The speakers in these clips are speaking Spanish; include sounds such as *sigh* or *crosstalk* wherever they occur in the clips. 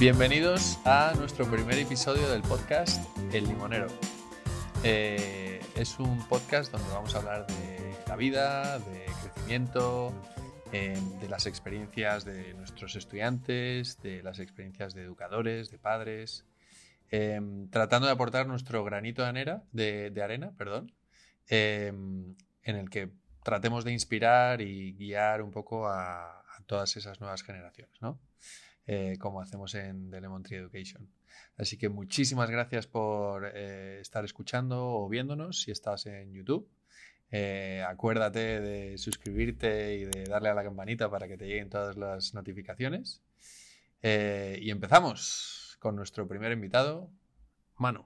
Bienvenidos a nuestro primer episodio del podcast El Limonero. Eh, es un podcast donde vamos a hablar de la vida, de crecimiento, de las experiencias de nuestros estudiantes, de las experiencias de educadores, de padres, eh, tratando de aportar nuestro granito de arena, de, arena perdón, en el que tratemos de inspirar y guiar un poco a, a todas esas nuevas generaciones, ¿no? Eh, como hacemos en The Lemon Tree Education. Así que muchísimas gracias por eh, estar escuchando o viéndonos si estás en YouTube. Eh, acuérdate de suscribirte y de darle a la campanita para que te lleguen todas las notificaciones. y empezamos con nuestro primer invitado, Manu.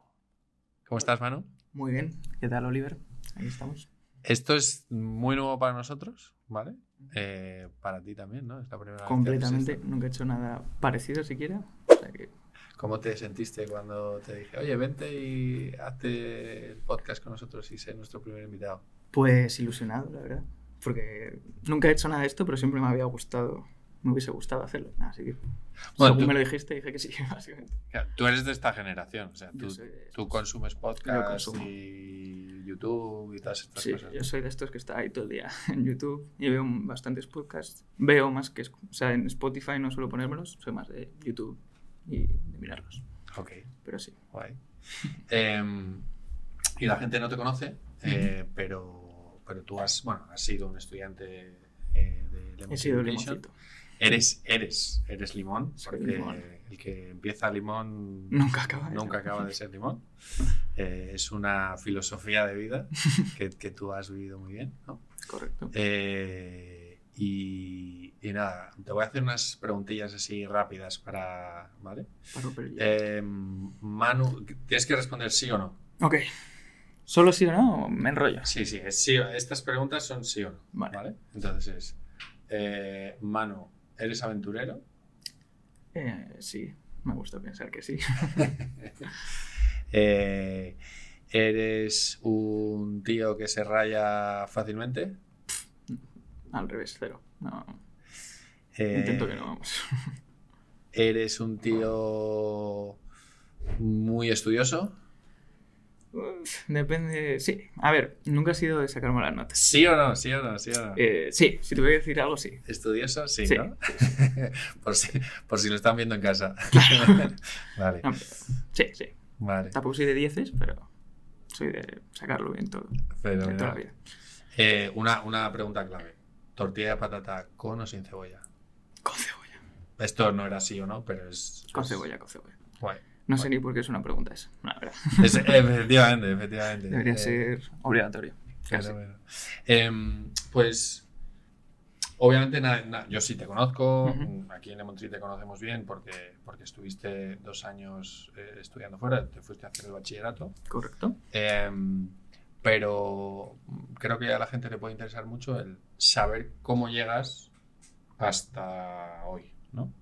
¿Cómo estás, Manu? Muy bien. ¿Qué tal, Oliver? Ahí estamos. Esto es muy nuevo para nosotros, ¿vale? Eh, para ti también, ¿no? Es la primera Completamente, nunca he hecho nada parecido siquiera. ¿Cómo te sentiste cuando te dije, oye, vente y hazte el podcast con nosotros y sé nuestro primer invitado? Pues ilusionado, la verdad. Porque nunca he hecho nada de esto, pero siempre me había gustado, me hubiese gustado hacerlo. Así que, según me lo dijiste, dije que sí, *laughs* básicamente. tú eres de esta generación, o sea, tú, consumes podcast y YouTube y todas estas sí, Yo soy de estos que está ahí todo el día *laughs* en YouTube y veo bastantes podcasts. Veo más que, o sea, en Spotify no suelo ponérmelos, soy más de YouTube y de mirarlos. Ok. Pero sí. Guay. *laughs* Em, y la gente no te conoce, eh, pero, pero tú has, bueno, has sido un estudiante eh, de Lemon He sido limoncito. Eres, eres, eres limón, porque el que empieza limón nunca acaba, nunca acaba de ser limón. Eh, es una filosofía de vida *laughs* que, que, tú has vivido muy bien, ¿no? Correcto. Eh, y, y, nada, te voy a hacer unas preguntillas así rápidas para, ¿vale? Para eh, Manu, tienes que responder sí o no. Ok. ¿Solo sí o no? me enrollo? Sí, sí, sí, estas preguntas son sí o no. Vale. ¿vale? Entonces es, Manu, ¿eres aventurero? sí, me gusta pensar que sí. *laughs* Eh, ¿Eres un tío que se raya fácilmente? Al revés, cero. No. Intento que no, vamos. *laughs* ¿Eres un tío muy estudioso? Depende. Sí. A ver, nunca he sido de sacarme las notas. ¿Sí o no? ¿Sí o no? ¿Sí o no? Eh, sí, si te voy a decir algo, sí. ¿Estudioso? Sí, ¿no? *laughs* por, si, por si lo están viendo en casa. *laughs* vale. sí, sí. Vale. Tampoco soy de dieces, pero soy de sacarlo bien todo. Pero, toda la vida. Eh, una, una pregunta clave. ¿Tortilla de patata con o sin cebolla? Con cebolla. Esto no era así o no, pero es... Con cebolla, con cebolla. Guay. No sé ni por qué es una pregunta esa, la verdad. efectivamente, efectivamente. Debería eh, ser obligatorio. Em, pues, obviamente, yo sí te conozco. Aquí en Lemon te conocemos bien porque, porque estuviste dos años eh, estudiando fuera, te fuiste a hacer el bachillerato. Correcto. Em, pero creo que a la gente le puede interesar mucho el saber cómo llegas hasta hoy, ¿no?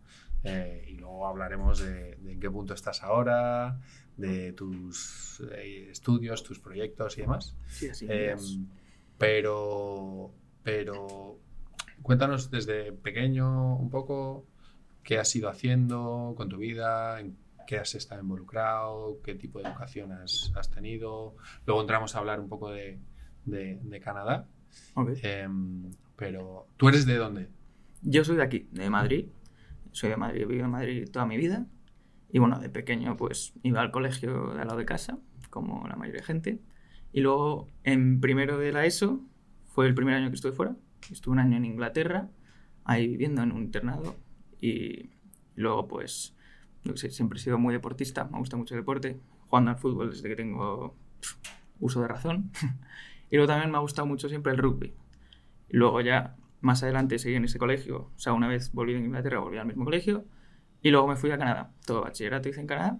Eh, y luego hablaremos de, en qué punto estás ahora, de tus eh, estudios, tus proyectos y demás. Sí, así eh, pero, pero cuéntanos desde pequeño un poco qué has ido haciendo con tu vida, en qué has estado involucrado, qué tipo de educación has, has tenido. Luego entramos a hablar un poco de, de, Canadá. Em, pero, ¿tú eres de dónde? Yo soy de aquí, de Madrid soy de Madrid, vivo en Madrid toda mi vida. Y bueno, de pequeño pues iba al colegio de al lado de casa, como la mayoría de gente. Y luego en primero de la ESO fue el primer año que estuve fuera. Estuve un año en Inglaterra, ahí viviendo en un internado. Y luego pues, no sé, siempre he sido muy deportista, me gusta mucho el deporte, jugando al fútbol desde que tengo uso de razón. *laughs* y luego también me ha gustado mucho siempre el rugby. Y luego ya más adelante seguí en ese colegio, o sea, una vez volví de Inglaterra, volví al mismo colegio, y luego me fui a Canadá. Todo bachillerato hice en Canadá,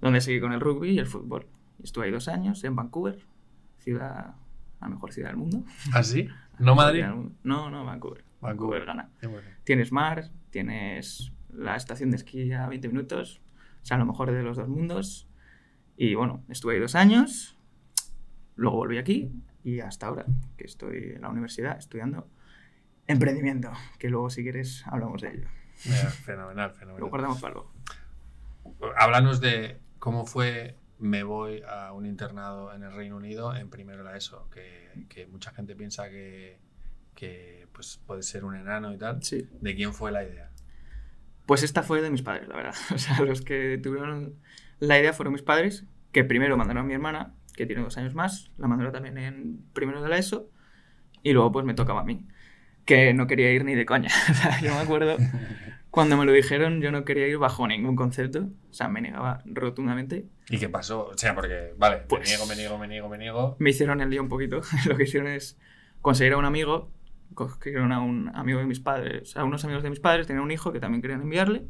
donde seguí con el rugby y el fútbol. Estuve ahí dos años en Vancouver, ciudad, la mejor ciudad del mundo. ¿Ah, sí? *laughs* ¿No Madrid? No, no, Vancouver. Vancouver, gana. Tienes mar, tienes la estación de esquí a 20 minutos, o sea, lo mejor de los dos mundos. Y bueno, estuve ahí dos años, luego volví aquí y hasta ahora, que estoy en la universidad estudiando emprendimiento, que luego si quieres hablamos de ello. fenomenal, fenomenal. Lo guardamos para luego. háblanos de cómo fue me voy a un internado en el Reino Unido en primero la ESO, que, que mucha gente piensa que, que pues, puede ser un enano y tal. Sí. ¿De quién fue la idea? Pues esta fue de mis padres, la verdad. *laughs* O sea, los que tuvieron la idea fueron mis padres, que primero mandaron a mi hermana, que tiene dos años más, la mandaron también en primero de la ESO, y luego pues me tocaba a mí, que no quería ir ni de coña. *laughs* O sea, yo me acuerdo, cuando me lo dijeron, yo no quería ir bajo ningún concepto, o sea, me negaba rotundamente. ¿Y qué pasó? O sea, porque, vale, Pues- me niego, me niego, me niego, me niego. Me hicieron el lío un poquito, *laughs* lo que hicieron es conseguir a un amigo, cogieron a un amigo de mis padres, a unos amigos de mis padres, tenían un hijo que también querían enviarle,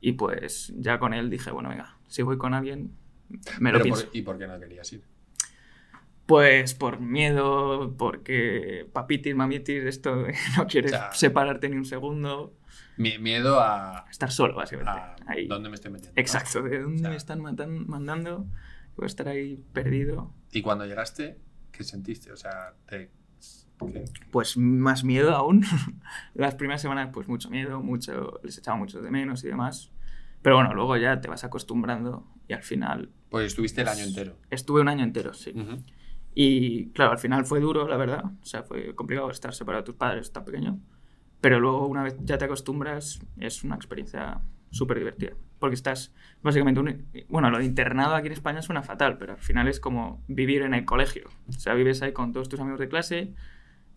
y pues ya con él dije, bueno, venga, si voy con alguien, me lo pienso. por- ¿Y por qué no querías ir? Pues por miedo, porque papitis, mamitis, esto de *laughs* no quieres O sea- separarte ni un segundo, Mi- miedo a, estar solo, básicamente. a ahí. dónde me estoy metiendo. ¿no? Exacto, de dónde O sea- me están matan- mandando, voy a estar ahí perdido. Y cuando llegaste, ¿qué sentiste? O sea, te... ¿qué? Pues más miedo aún. *laughs* Las primeras semanas, pues mucho miedo, mucho, les echaba mucho de menos y demás. Pero bueno, luego ya te vas acostumbrando y al final Pues estuviste el año entero. estuve un año entero, sí. Ujú. Y claro, al final fue duro, la verdad. O sea, fue complicado estar separado de tus padres tan pequeño. Pero luego, una vez ya te acostumbras, es una experiencia súper divertida. Porque estás, básicamente, un- bueno, lo de internado aquí en España suena fatal, pero al final es como vivir en el colegio. O sea, vives ahí con todos tus amigos de clase,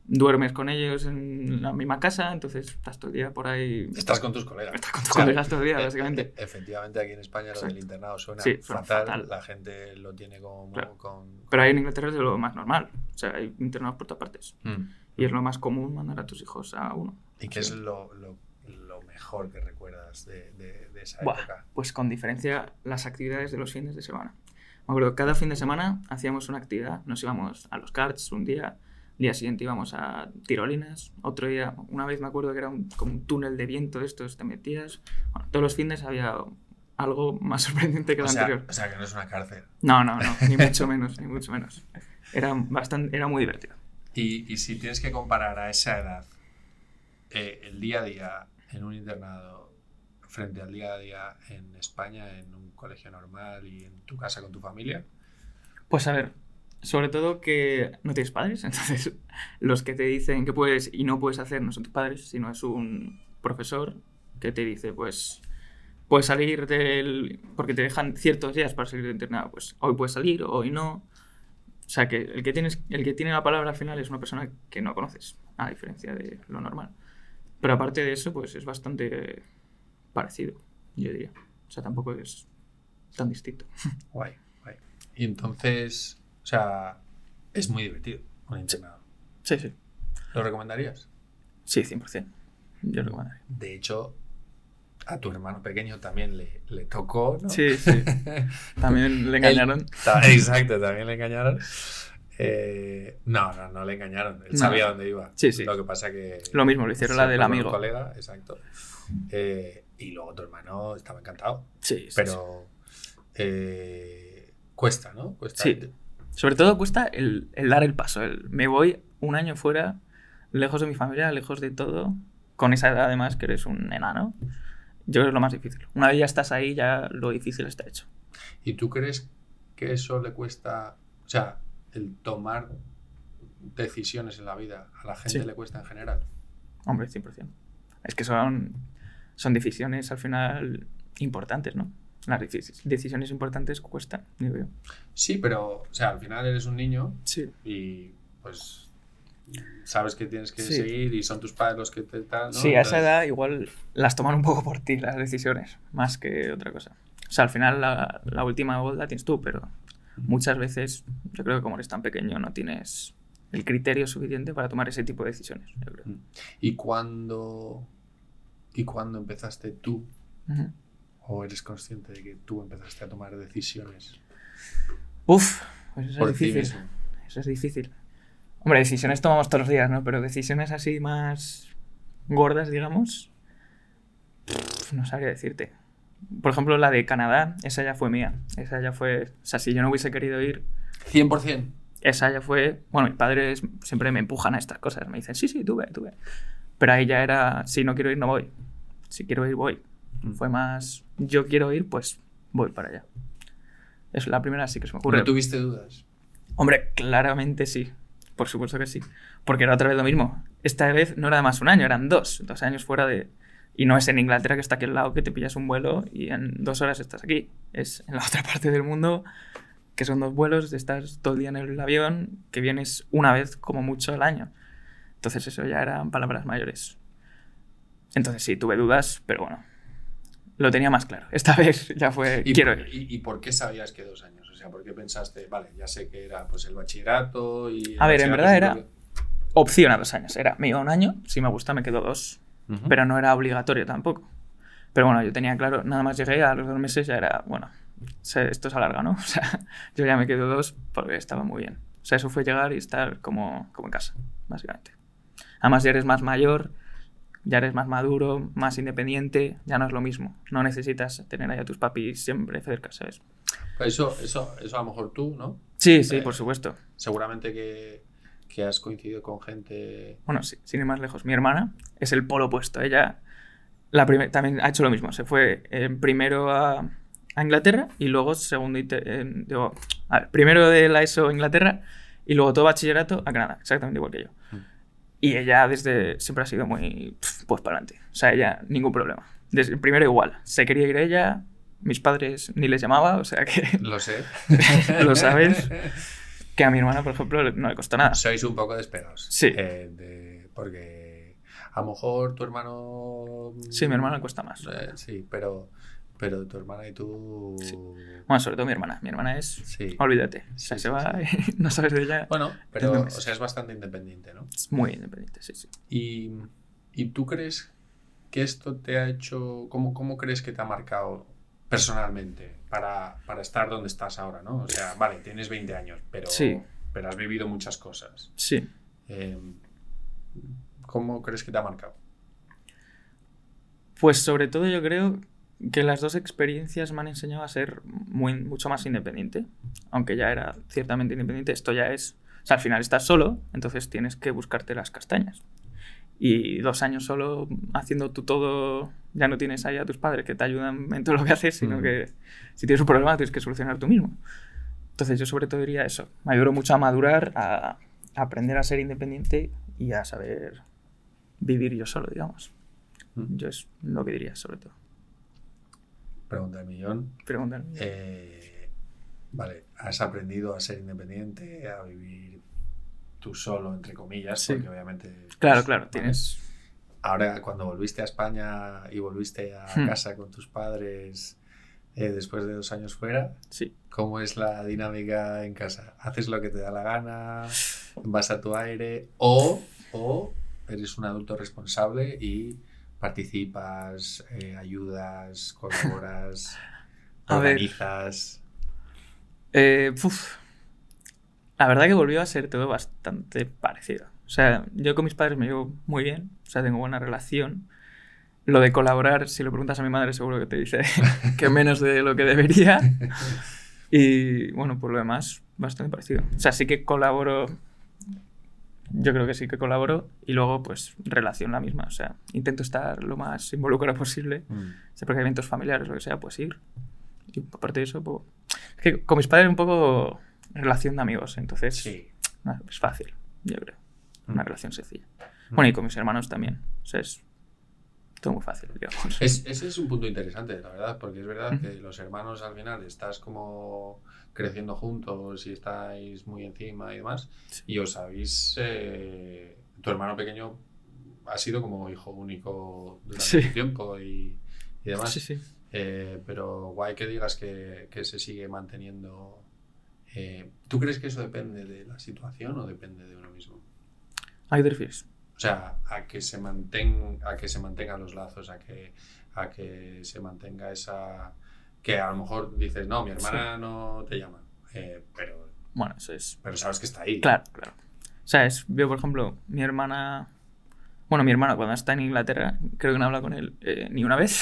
duermes con ellos en la misma casa, entonces estás todo el día por ahí. Estás con tus colegas. Estás con tus O sea, colegas todo el día, *laughs* e- básicamente. e- Efectivamente, aquí en España lo Exacto. del internado suena, Sí, suena fatal. fatal. La gente lo tiene como Claro. con... Pero ahí en Inglaterra es de lo más normal. O sea, hay internados por todas partes. Mm. Y es lo más común mandar a tus hijos a uno. ¿Y qué es lo, lo- lo mejor que recuerdas de, de- de esa Buah, época? pues con diferencia las actividades de los fines de semana. Me acuerdo, cada fin de semana hacíamos una actividad. Nos íbamos a los karts un día, día siguiente íbamos a tirolinas, otro día, una vez me acuerdo que era un, como un túnel de viento estos, te metías. Bueno, todos los fines había algo más *laughs* sorprendente que O lo sea, anterior. o sea, que no es una cárcel. No, no, no, ni *laughs* mucho menos, ni mucho menos. Era, bastante, era muy divertido. Y, y si tienes que comparar a esa edad eh, el día a día en un internado frente al día a día en España, en un colegio normal y en tu casa con tu familia, Pues a ver, sobre todo que no tienes padres, *laughs* entonces los que te dicen que puedes y no puedes hacer no son tus padres, sino es un profesor que te dice, pues, puedes salir del... porque te dejan ciertos días para salir de internado, pues hoy puedes salir, hoy no. O sea que el que, tienes, el que tiene la palabra al final es una persona que no conoces, a diferencia de lo normal. Pero aparte de eso, pues es bastante parecido, yo diría. O sea, tampoco es tan distinto. *laughs* guay, guay. Y entonces, o sea, es muy divertido un internado. Sí, sí. ¿Lo recomendarías? Sí, 100%. Yo lo recomendaría. De hecho, a tu hermano pequeño también le, le tocó, ¿no? Sí, sí. *laughs* También le engañaron. Él- exacto, también le engañaron. Eh, no, no, no le engañaron. Él No. sabía dónde iba. Sí, sí. Lo que pasa que. Lo mismo, lo hicieron la del amigo. colega, exacto. Eh, y luego tu hermano estaba encantado. Sí, sí, Pero. eh, cuesta, ¿no? Cuesta. Sí. Sobre todo cuesta el, el dar el paso. El, me voy un año fuera, lejos de mi familia, lejos de todo, con esa edad además que eres un enano. Yo creo que es lo más difícil. Una vez ya estás ahí, ya lo difícil está hecho. ¿Y tú crees que eso le cuesta. O sea, el tomar decisiones en la vida a la gente Sí. le cuesta en general? Hombre, 100%. Es que son, son decisiones al final importantes, ¿no? Las decis- decisiones importantes cuestan, digo yo. Sí, pero, o sea, al final eres un niño Sí. y pues sabes que tienes que Sí. seguir y son tus padres los que te ¿no? Sí, a esa edad igual las toman un poco por ti las decisiones, más que otra cosa. O sea, al final la, la última voz la tienes tú, pero muchas veces yo creo que como eres tan pequeño no tienes el criterio suficiente para tomar ese tipo de decisiones. yo creo. ¿Y cuándo, ¿Y cuándo empezaste tú. O eres consciente de que tú empezaste a tomar decisiones Uf, pues eso por es difícil. mismo? Eso es difícil. Hombre, decisiones tomamos todos los días, ¿no? Pero decisiones así más gordas, digamos, pff, no sabría decirte. Por ejemplo, la de Canadá, esa ya fue mía. Esa ya fue... O sea, si yo no hubiese querido ir, 100%. esa ya fue... Bueno, mis padres siempre me empujan a estas cosas. Me dicen, sí, sí, tú ve, tú ve. Pero ahí ya era, si no quiero ir, no voy. Si quiero ir, voy. Mm. Fue más yo quiero ir, pues voy para allá. Es la primera sí que se me ocurre. ¿No tuviste dudas? Hombre, claramente sí. Por supuesto que sí. Porque era otra vez lo mismo. Esta vez no era más un año, eran dos. Dos años fuera de... Y no es en Inglaterra que está aquí al lado que te pillas un vuelo y en dos horas estás aquí. Es en la *laughs* otra parte del mundo que son dos vuelos, estás todo el día en el avión, que vienes una vez como mucho al año. Entonces eso ya eran palabras mayores. Entonces sí, tuve dudas, pero bueno, lo tenía más claro. Esta vez *laughs* ya fue, ¿Y quiero por, ir. y, y por qué sabías que dos años? O sea, ¿por qué pensaste, vale, ya sé que era pues el bachillerato y... el A ver, en bachillerato verdad era poco- opción a dos años. Era, me iba un año, si me gusta me quedo dos. Ujú. Pero no era obligatorio tampoco. Pero bueno, yo tenía claro, nada más llegué a los dos meses ya era, bueno, se- esto se alarga, ¿no? *laughs* O sea, yo ya me quedo dos porque estaba muy bien. O sea, eso fue llegar y estar como, como en casa, básicamente. Además, ya eres más mayor, ya eres más maduro, más independiente, ya no es lo mismo. No necesitas tener ahí a tus papis siempre cerca, ¿sabes? Eso, eso, eso a lo mejor tú, ¿no? Sí, sí, Eh, por supuesto. Seguramente que, que has coincidido con gente... Bueno, sí, sin ir más lejos, mi hermana es el polo opuesto. Ella la también ha hecho lo mismo. Se fue eh, primero a, a Inglaterra y luego segundo... y te- en- digo, a ver, primero de la ESO a Inglaterra y luego todo bachillerato a Canadá, exactamente igual que yo. Y ella desde siempre ha sido muy pues para adelante. O sea, ella ningún problema. Desde el primero igual. Se quería ir ella, mis padres ni les llamaba, o sea que Lo sé. *laughs* Lo sabes. que a mi hermana, por ejemplo, no le costó nada. Sois un poco desesperados. Sí. Eh, de- porque a lo mejor tu hermano... Sí, mi hermana le cuesta más. Eh, sí, pero, pero tu hermana y tú... Sí. Bueno, sobre todo mi hermana. Mi hermana es. Sí. Olvídate. O sea, sí, se va y *laughs* no sabes de ella. Bueno, pero o sea, es bastante independiente, ¿no? Es muy independiente, sí, sí. ¿Y, y tú crees que esto te ha hecho... ¿Cómo, cómo crees que te ha marcado personalmente para, para estar donde estás ahora, ¿no? O sea, vale, tienes 20 años, pero, Sí. pero has vivido muchas cosas. Sí. Eh, ¿Cómo crees que te ha marcado? Pues sobre todo yo creo que las dos experiencias me han enseñado a ser muy, mucho más independiente. Aunque ya era ciertamente independiente, esto ya es... O sea, al final estás solo, entonces tienes que buscarte las castañas. Y dos años solo haciendo tú todo, ya no tienes ahí a tus padres que te ayudan en todo lo que haces, sino Mm. que si tienes un problema tienes que solucionar tú mismo. Entonces yo sobre todo diría eso. Me ayudó mucho a madurar, a, a aprender a ser independiente y a saber vivir yo solo, digamos. Mm. Yo es lo que diría sobre todo. Pregunta del millón. Pregúntame. Eh, vale, has aprendido a ser independiente, a vivir tú solo, entre comillas, Sí. porque obviamente... Claro, pues, claro, tienes... Ahora, cuando volviste a España y volviste a Hmm. casa con tus padres eh, después de dos años fuera, Sí. ¿cómo es la dinámica en casa? ¿Haces lo que te da la gana? ¿Vas a tu aire? ¿O, o eres un adulto responsable y participas, eh, ayudas, *laughs* colaboras, A ver. organizas? Eh. La verdad que volvió a ser todo bastante parecido. O sea, yo con mis padres me llevo muy bien, o sea, tengo buena relación. Lo de colaborar, si lo preguntas a mi madre, seguro que te dice *laughs* que menos de lo que debería. *laughs* Y bueno, por lo demás, bastante parecido. O sea, sí que colaboro. Yo creo que sí que colaboro. Y luego, pues, relación la misma. O sea, intento estar lo más involucrado posible. Mm. Siempre que hay eventos familiares, lo que sea, pues ir. Y aparte de eso, pues... Es que con mis padres un poco relación de amigos, entonces Sí. no, es fácil, yo creo. Una Mm. relación sencilla. Mm. Bueno, y con mis hermanos también. O sea, es todo muy fácil, digamos. Es- ese es un punto interesante, la verdad, porque es verdad que los hermanos al final estás como creciendo juntos y estáis muy encima y demás, Sí. y os habéis... eh, tu hermano pequeño ha sido como hijo único durante Sí. un tiempo y, y demás, Sí, sí. Eh, pero guay que digas que, que se sigue manteniendo... eh, ¿Tú crees que eso depende de la situación o depende de uno mismo? ¿A qué te refieres? O sea, a que se manten, a que se mantengan los lazos, a que, a que se mantenga esa que a lo mejor dices, no, mi hermana no te llama, eh, pero, Bueno, eso es... pero sabes que está ahí. Claro, claro. O sea, es... Veo, por ejemplo, mi hermana... Bueno, mi hermano cuando está en Inglaterra, creo que no habla con él eh, ni una vez.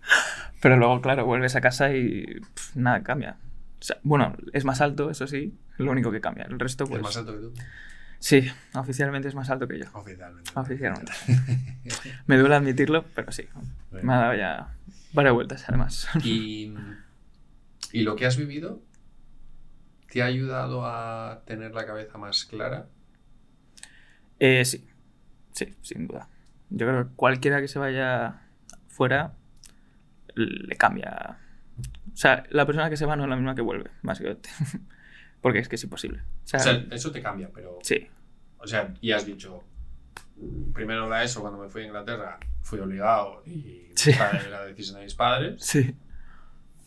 *laughs* Pero luego, claro, vuelves a casa y pf, nada cambia. O sea, bueno, es más alto, eso sí, lo único que cambia. El resto, ¿Es pues... más alto que tú? Sí, oficialmente es más alto que yo. Oficialmente. Oficialmente. *laughs* Me duele admitirlo, pero sí. Bueno. Me ha dado ya Varias vueltas, además. Y, *laughs* y lo que has vivido te ha ayudado a tener la cabeza más clara. Eh, sí, sí, sin duda. Yo creo que cualquiera que se vaya fuera le cambia. O sea, la persona que se va no es la misma que vuelve, básicamente. *laughs* Porque es que es imposible. O sea, O sea, eso te cambia, pero. sí, O sea, y has dicho. Primero la ESO, cuando me fui a Inglaterra, fui obligado y Sí. la decisión de mis padres. sí,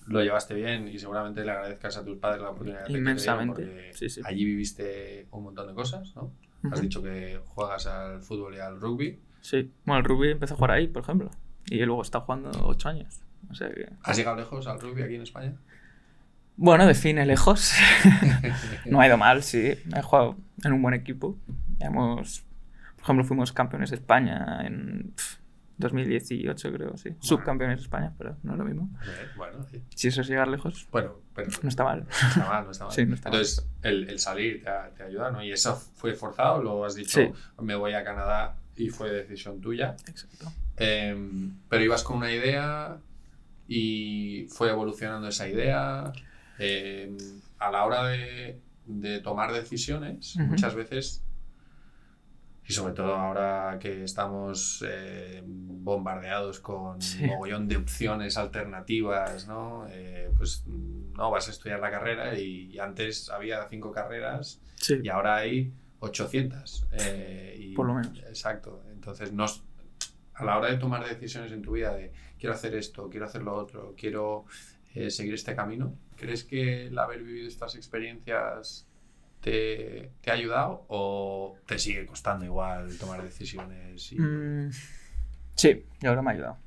Lo llevaste bien y seguramente le agradezcas a tus padres la oportunidad que te dieron Inmensamente, porque sí, sí. allí viviste un montón de cosas, ¿no? Has Ujú. dicho que juegas al fútbol y al rugby. sí. Bueno, el rugby empezó a jugar ahí, por ejemplo. Y luego está jugando ocho años. O sea que... ¿Has llegado lejos al rugby aquí en España? Bueno, define lejos. *laughs* no ha ido mal, sí. He jugado en un buen equipo. Hemos, por ejemplo, fuimos campeones de España en pf, 2018, creo, sí. Subcampeones de España, pero no es lo mismo. Bueno, sí. Si eso es llegar lejos, Bueno, pero no está mal. no está mal, no está *laughs* mal. Sí, no está mal. Entonces, el, el salir te, ayuda, ¿no? Y eso fue forzado, luego has dicho, Sí. me voy a Canadá y fue decisión tuya. Exacto. Em, pero ibas con una idea y fue evolucionando esa idea. Em, a la hora de, de tomar decisiones, muchas veces, y sobre todo ahora que estamos eh, bombardeados con Sí. un mogollón de opciones alternativas, ¿no? Eh, pues no, vas a estudiar la carrera y, y antes había cinco carreras Sí. y ahora hay 800. eh, y- Por lo menos. Exacto. Entonces, nos, a la hora de tomar decisiones en tu vida de quiero hacer esto, quiero hacer lo otro, quiero eh, seguir este camino, ¿crees que el haber vivido estas experiencias te, te ha ayudado o te sigue costando igual tomar decisiones? Y... Mm, sí, que me ha ayudado.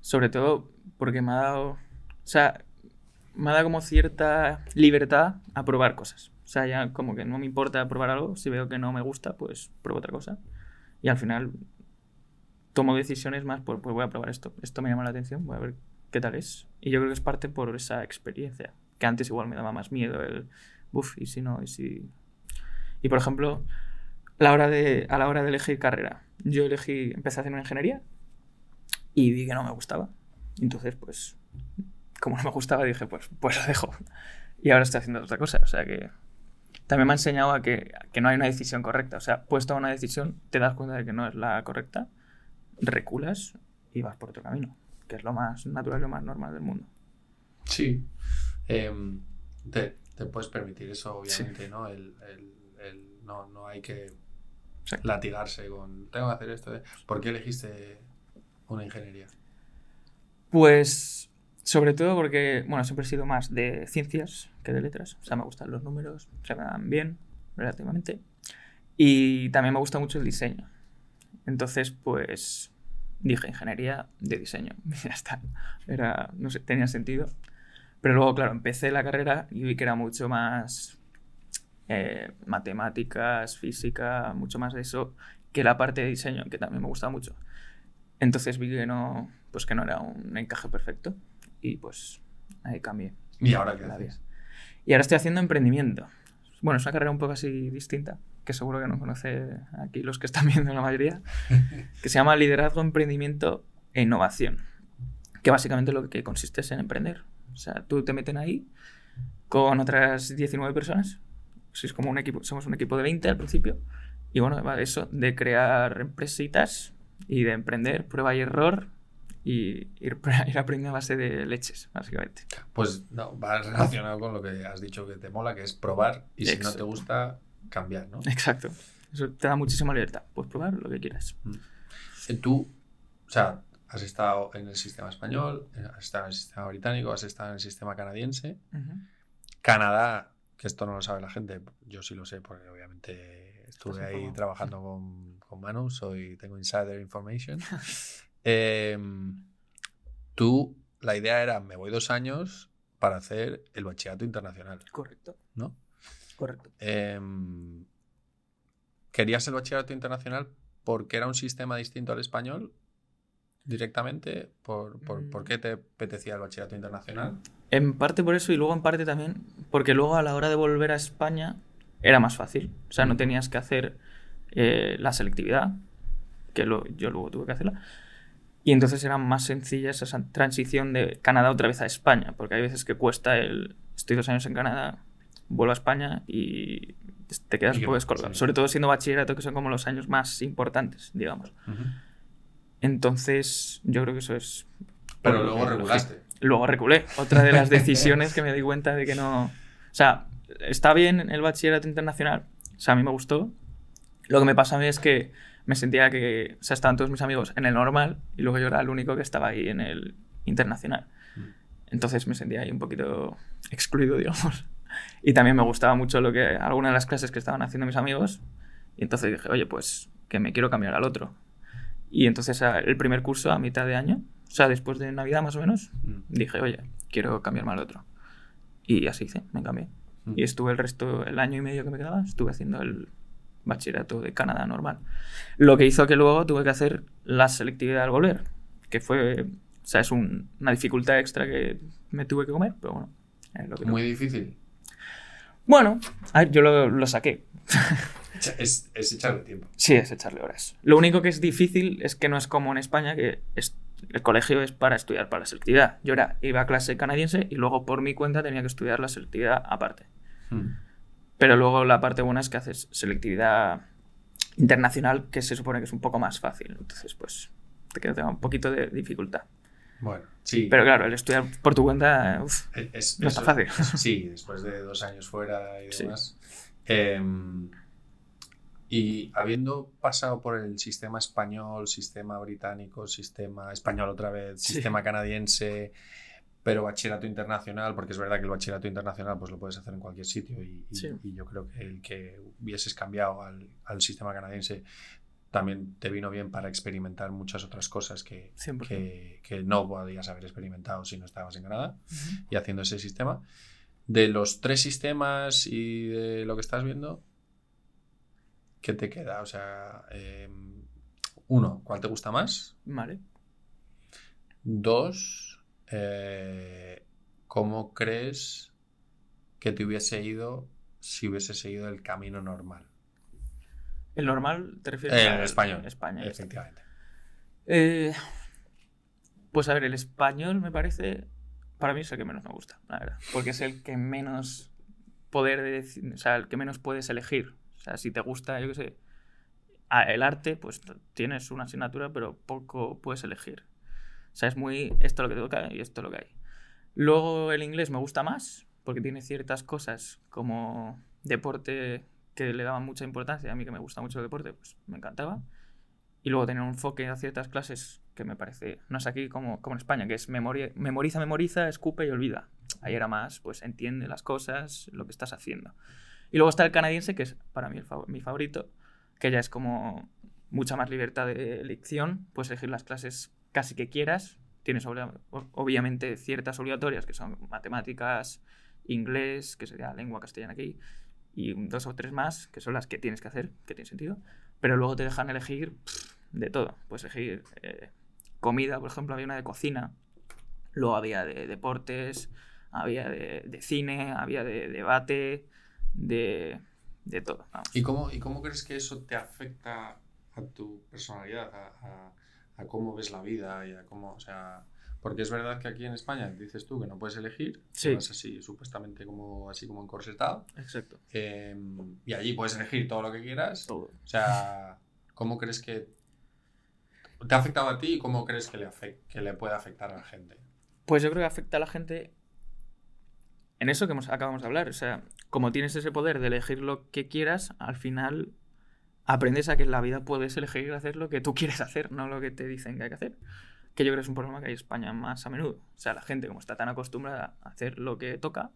Sobre todo porque me ha dado. O sea, me ha dado como cierta libertad a probar cosas. O sea, ya como que no me importa probar algo. Si veo que no me gusta, pues pruebo otra cosa. Y al final tomo decisiones más por, pues voy a probar esto. Esto me llama la atención, voy a ver qué tal es. Y yo creo que es parte por esa experiencia. Que antes igual me daba más miedo el. Uf, y si no, y si. Y por ejemplo, la hora de, a la hora de elegir carrera, yo elegí, empecé a hacer una ingeniería y vi que no me gustaba. Entonces, pues, como no me gustaba, dije, pues, pues lo dejo. Y ahora estoy haciendo otra cosa. O sea que también me ha enseñado a que, a que no hay una decisión correcta. O sea, puedes tomar una decisión, te das cuenta de que no es la correcta, reculas y vas por otro camino, que es lo más natural y lo más normal del mundo. Sí. Em, te, te puedes permitir eso, Sí. obviamente, ¿no? El, el- el- no, no hay que Sí. latigarse con tengo que hacer esto. ¿Por qué elegiste una ingeniería? Pues sobre todo porque, bueno, siempre he sido más de ciencias que de letras. O sea, me gustan los números, se me dan bien, relativamente. Y también me gusta mucho el diseño. Entonces, pues dije ingeniería de diseño. *laughs* Ya está. Era, no sé, tenía sentido. Pero luego, claro, empecé la carrera y vi que era mucho más eh, matemáticas, física, mucho más de eso que la parte de diseño, que también me gusta mucho. Entonces vi que no, pues que no era un encaje perfecto y pues ahí cambié ¿Y ahora qué haces? Y ahora estoy haciendo emprendimiento. Bueno, es una carrera un poco así distinta, que seguro que no conoce aquí los que están viendo la mayoría, *laughs* que se llama Liderazgo, Emprendimiento e Innovación, que básicamente lo que consiste es en emprender. O sea, tú te meten ahí con otras 19 personas, sois como un equipo, somos un equipo de 20 al principio, y bueno, va de eso, de crear empresitas y de emprender, prueba y error, y ir, *laughs* ir aprendiendo a base de leches, básicamente. Pues no, va relacionado con lo que has dicho que te mola, que es probar y si no te Exacto. gusta, cambiar, ¿no? Exacto. Eso te da muchísima libertad. Puedes probar lo que quieras. Eh, Tú, o sea, has estado en el sistema español, eh, has estado en el sistema británico, has estado en el sistema canadiense. Canadá, que esto no lo sabe la gente, yo sí lo sé porque obviamente estuve ahí trabajando con, *laughs* con Manu, soy, tengo insider information. *laughs* Em, tú, la idea era, me voy dos años para hacer el bachillerato internacional, Correcto. ¿no? Correcto. Em, ¿Querías el bachillerato internacional porque era un sistema distinto al español directamente? ¿Por, por, Mm. por qué te apetecía el bachillerato internacional? En parte por eso y luego en parte también porque luego a la hora de volver a España era más fácil. O sea, no tenías que hacer eh, la selectividad, que lo- yo luego tuve que hacerla. Y entonces era más sencilla esa transición de Canadá otra vez a España, porque hay veces que cuesta el... Estoy dos años en Canadá, vuelvo a España y te quedas un poco descolgado. Sobre todo siendo bachillerato, que son como los años más importantes, digamos. Entonces, yo creo que eso es... Pero luego regulaste. Luego reculé. Otra de las *laughs* decisiones que me di cuenta de que no... O sea, está bien el bachillerato internacional. O sea, a mí me gustó. Lo que me pasa a mí es que me sentía que, o sea, estaban todos mis amigos en el normal y luego yo era el único que estaba ahí en el internacional. Mm. Entonces me sentía ahí un poquito excluido, *laughs* digamos. Y también me gustaba mucho lo que algunas de las clases que estaban haciendo mis amigos. Y entonces dije, oye, pues que me quiero cambiar al otro. Y entonces el primer curso, a mitad de año, o sea, después de Navidad más o menos, mm. dije, oye, quiero cambiarme al otro. Y así hice, me cambié. Mm. Y estuve el resto, el año y medio que me quedaba, estuve haciendo el, bachillerato de Canadá normal. Lo que hizo que luego tuve que hacer la selectividad al volver, que fue, o sea, es una dificultad extra que me tuve que comer, pero bueno. Es lo que Muy difícil. Bueno, yo lo, saqué. *laughs* Es, echarle tiempo. Sí, es echarle horas. Lo único que es difícil es que no es como en España, que el colegio es para estudiar para la selectividad. Yo era, iba a clase canadiense y luego por mi cuenta tenía que estudiar la selectividad aparte. Hmm. Pero luego la parte buena es que haces selectividad internacional, que se supone que es un poco más fácil. Entonces, pues, te queda un poquito de dificultad. Bueno, sí. Pero claro, el estudiar por tu cuenta es, no está fácil. sí, después de dos años fuera y demás. Em, y habiendo pasado por el sistema español, sistema británico, sistema español otra vez, sistema canadiense, pero bachillerato internacional, porque es verdad que el bachillerato internacional pues lo puedes hacer en cualquier sitio y, yo creo que el que hubieses cambiado al, al, sistema canadiense también te vino bien para experimentar muchas otras cosas que, que, que, no podías haber experimentado si no estabas en Canadá y haciendo ese sistema. De los tres sistemas y de lo que estás viendo, ¿qué te queda? O sea, em, uno, ¿cuál te gusta más? Vale. Dos, eh, ¿cómo crees que te hubiese ido si hubiese seguido el camino normal? ¿El normal te refieres eh, a español? España, efectivamente. Eh, pues a ver, el español me parece, para mí es el que menos me gusta, la verdad, porque es el que menos poder, de, o sea, el que menos puedes elegir. O sea, si te gusta, yo qué sé, el arte, pues tienes una asignatura, pero poco puedes elegir. O sea, es muy esto lo que toca y esto lo que hay. Luego el inglés me gusta más porque tiene ciertas cosas como deporte que le daban mucha importancia. A mí que me gusta mucho el deporte, pues me encantaba. Y luego tener un enfoque a ciertas clases que me parece, no es aquí como, como en España, que es memoria, memoriza, memoriza, escupe y olvida. Ahí era más, pues entiende las cosas, lo que estás haciendo. Y luego está el canadiense, que es para mí mi favorito, que ya es como mucha más libertad de elección, puedes elegir las clases casi que quieras. Tienes obviamente ciertas obligatorias que son matemáticas, inglés, que sería lengua castellana aquí, y dos o tres más, que son las que tienes que hacer, que tiene sentido. Pero luego te dejan elegir de todo. Puedes elegir eh, comida, por ejemplo, había una de cocina, luego había de deportes, había de, cine, había de debate, de, de todo. ¿Y, cómo, ¿Y cómo crees que eso te afecta a tu personalidad, a, a cómo ves la vida y a cómo, o sea, porque es verdad que aquí en España dices tú que no puedes elegir, sí. así supuestamente como así como encorsetado. Exacto. Em, y allí puedes elegir todo lo que quieras. Todo. O sea, ¿cómo crees que te ha afectado a ti y cómo crees que le, que le puede afectar a la gente? Pues yo creo que afecta a la gente en eso que acabamos de hablar. O sea, como tienes ese poder de elegir lo que quieras, al final aprendes a que en la vida puedes elegir hacer lo que tú *laughs* quieres hacer, no lo que te dicen que hay que hacer. Que yo creo que es un problema que hay en España más a menudo. O sea, la gente como está tan acostumbrada a hacer lo que toca,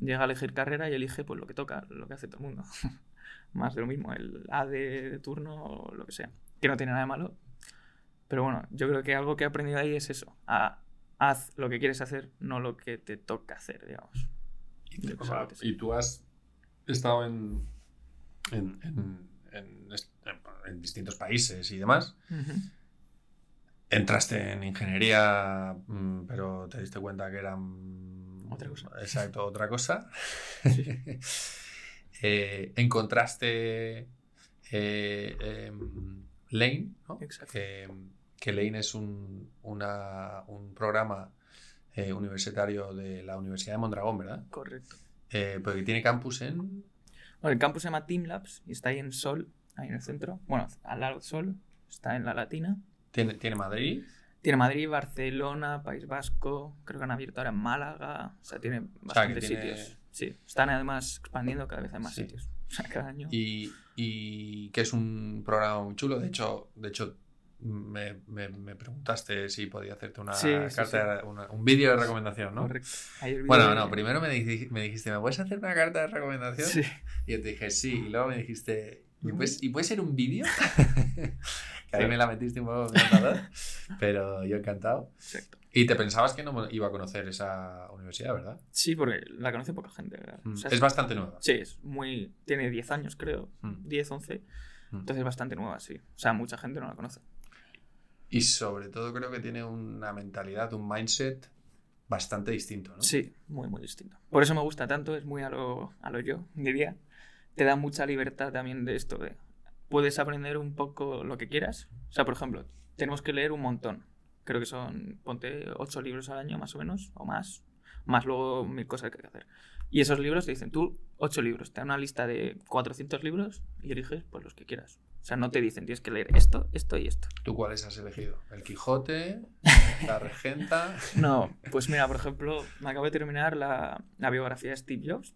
llega a elegir carrera y elige pues lo que toca, lo que hace todo el mundo. *laughs* más de lo mismo, el A de, turno o lo que sea. Que no tiene nada de malo. Pero bueno, yo creo que algo que he aprendido ahí es eso. Haz lo que quieres hacer, no lo que te toca hacer, digamos. Y, tú has estado en, en en, distintos países y demás. Entraste en ingeniería, mm, pero te diste cuenta que era... Otra cosa. Exacto, otra cosa. *laughs* Eh, encontraste eh, em, Lane, ¿no? Exacto. que Lane es un, una- un programa eh, universitario de la Universidad de Mondragón, ¿verdad? Correcto. Eh, porque tiene campus en... Bueno, el campus se llama Team Labs y está ahí en Sol, ahí en el centro. Bueno, al lado de Sol, está en la Latina. Tiene, tiene Madrid. Tiene Madrid, Barcelona, País Vasco, creo que han abierto ahora en Málaga. O sea, tiene bastantes tiene- sitios. Sí, están además expandiendo cada vez hay más Sí. sitios. *laughs* O sea, cada año. y, y que es un programa muy chulo. De hecho, de hecho me, me- me preguntaste si podía hacerte una Sí, sí, carta, una- un vídeo de recomendación, ¿no? Bueno, no, primero me, dij- me dijiste, ¿me puedes hacer una carta de recomendación? Sí. Y yo te dije, sí, y luego me dijiste, ¿y, puedes- ¿y puede ser un vídeo? *laughs* que ahí Sí. me la metiste un poco pero yo encantado. Exacto. Y te pensabas que no iba a conocer esa universidad, ¿verdad? Sí, porque la conoce poca gente. Mm, O sea, es bastante nueva. Sí, es muy. Tiene 10 años, creo. Mm. 10, 11. Mm. Entonces es bastante nueva, sí. O sea, mucha gente no la conoce. Y sobre todo creo que tiene una mentalidad, un mindset bastante distinto, ¿no? Sí, muy, muy distinto. Por eso me gusta tanto, es muy a lo, a lo yo, diría. Te da mucha libertad también de esto, de puedes aprender un poco lo que quieras. O sea, por ejemplo, tenemos que leer un montón. Creo que son, ponte, ocho libros al año más o menos, o más. Más luego mil cosas que hay que hacer. Y esos libros te dicen, tú, ocho libros. Te dan una lista de 400 libros y eliges pues los que quieras. O sea, no te dicen, tienes que leer esto, esto y esto. ¿Tú cuáles has elegido? ¿El Quijote? *laughs* ¿La Regenta? No, pues mira, por ejemplo, me acabo de terminar la, la biografía de Steve Jobs.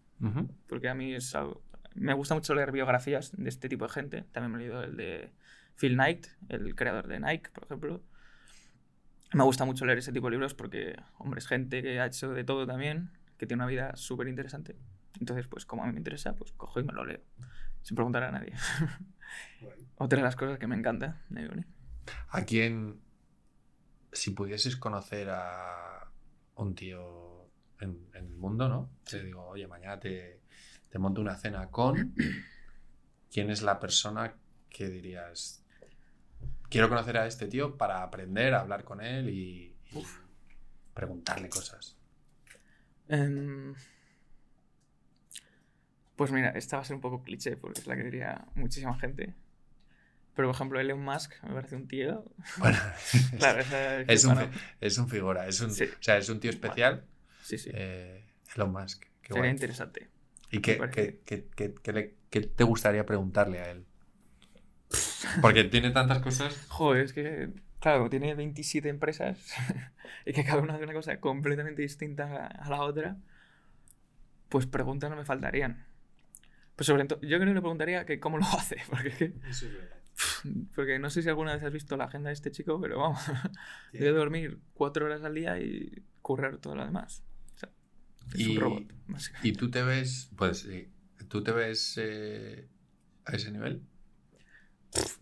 Porque a mí es algo... Me gusta mucho leer biografías de este tipo de gente. También me he leído el de Phil Knight, el creador de Nike, por ejemplo. Me gusta mucho leer ese tipo de libros porque, hombre, es gente que ha hecho de todo también, que tiene una vida súper interesante. Entonces, pues como a mí me interesa, pues cojo y me lo leo. Sin preguntar a nadie. *laughs* Otra de las cosas que me encanta de Uni. ¿A quién, si pudieses conocer a un tío en, en el mundo, ¿no? Te digo, oye, mañana te, te monto una cena con. ¿Quién es la persona que dirías? Quiero conocer a este tío para aprender a hablar con él y, y preguntarle cosas. Em, pues mira, esta va a ser un poco cliché porque es la que diría muchísima gente. Pero por ejemplo, Elon Musk me parece un tío. Bueno, *laughs* Claro, esa- es, un, es un figura, es un, Sí. o sea, es un tío especial, Sí, sí. eh, Elon Musk. Qué Sería guay. interesante. ¿Y qué, qué te gustaría preguntarle a él? Porque tiene tantas cosas. Joder, es que, claro, tiene 27 empresas *laughs* y que cada una hace una cosa completamente distinta a, la otra, pues preguntas no me faltarían. Pues sobre todo, yo creo que le preguntaría que cómo lo *laughs* hace, porque, es que- porque no sé si alguna vez has visto la agenda de este chico, pero vamos, *laughs* debe dormir cuatro horas al día y currar todo lo demás. O sea, es Y- un robot, básicamente. ¿Y tú te ves, pues sí, tú te ves eh, a ese nivel?